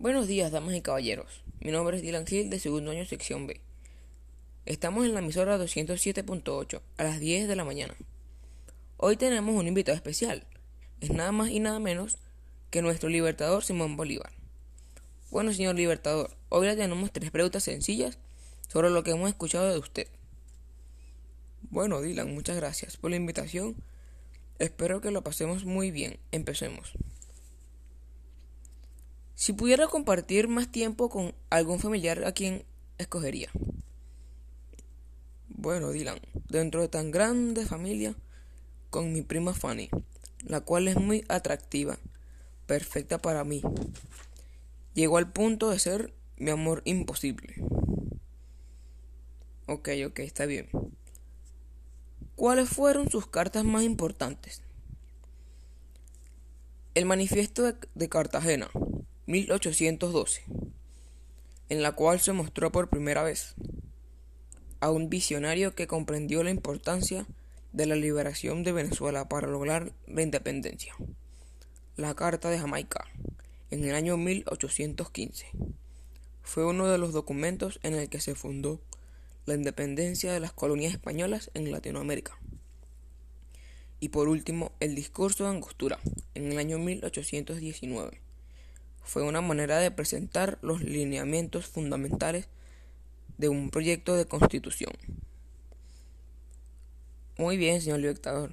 Buenos días, damas y caballeros. Mi nombre es Dylan Hill de segundo año sección B. Estamos en la emisora 207.8 a las 10 de la mañana. Hoy tenemos un invitado especial. Es nada más y nada menos que nuestro libertador Simón Bolívar. Bueno, señor libertador, hoy le tenemos tres preguntas sencillas sobre lo que hemos escuchado de usted. Bueno, Dylan, muchas gracias por la invitación. Espero que lo pasemos muy bien. Empecemos. Si pudiera compartir más tiempo con algún familiar, ¿a quién escogería? Bueno, Dylan, dentro de tan grande familia, con mi prima Fanny, la cual es muy atractiva, perfecta para mí. Llegó al punto de ser mi amor imposible. Ok, ok, está bien. ¿Cuáles fueron sus cartas más importantes? El manifiesto de, de Cartagena, 1812, en la cual se mostró por primera vez a un visionario que comprendió la importancia de la liberación de Venezuela para lograr la independencia. La Carta de Jamaica, en el año 1815, fue uno de los documentos en el que se fundó la independencia de las colonias españolas en Latinoamérica. Y por último, el discurso de Angostura, en el año 1819. Fue una manera de presentar los lineamientos fundamentales de un proyecto de constitución. Muy bien, señor libertador.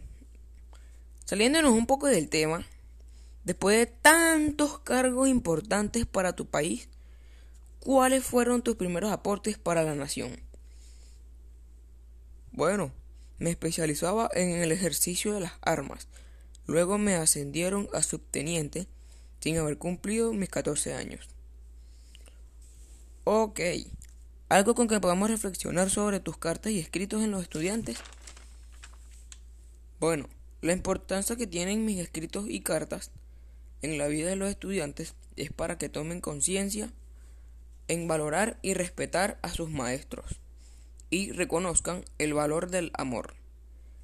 Saliéndonos un poco del tema, después de tantos cargos importantes para tu país, ¿cuáles fueron tus primeros aportes para la nación? Bueno, me especializaba en el ejercicio de las armas. Luego me ascendieron a subteniente sin haber cumplido mis 14 años. Ok, algo con que podamos reflexionar sobre tus cartas y escritos en los estudiantes. Bueno, la importancia que tienen mis escritos y cartas en la vida de los estudiantes es para que tomen conciencia en valorar y respetar a sus maestros y reconozcan el valor del amor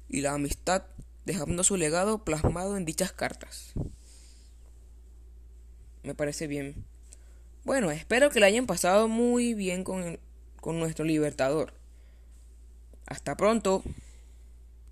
y la amistad dejando su legado plasmado en dichas cartas. Me parece bien. Bueno, espero que la hayan pasado muy bien con, con nuestro libertador. Hasta pronto.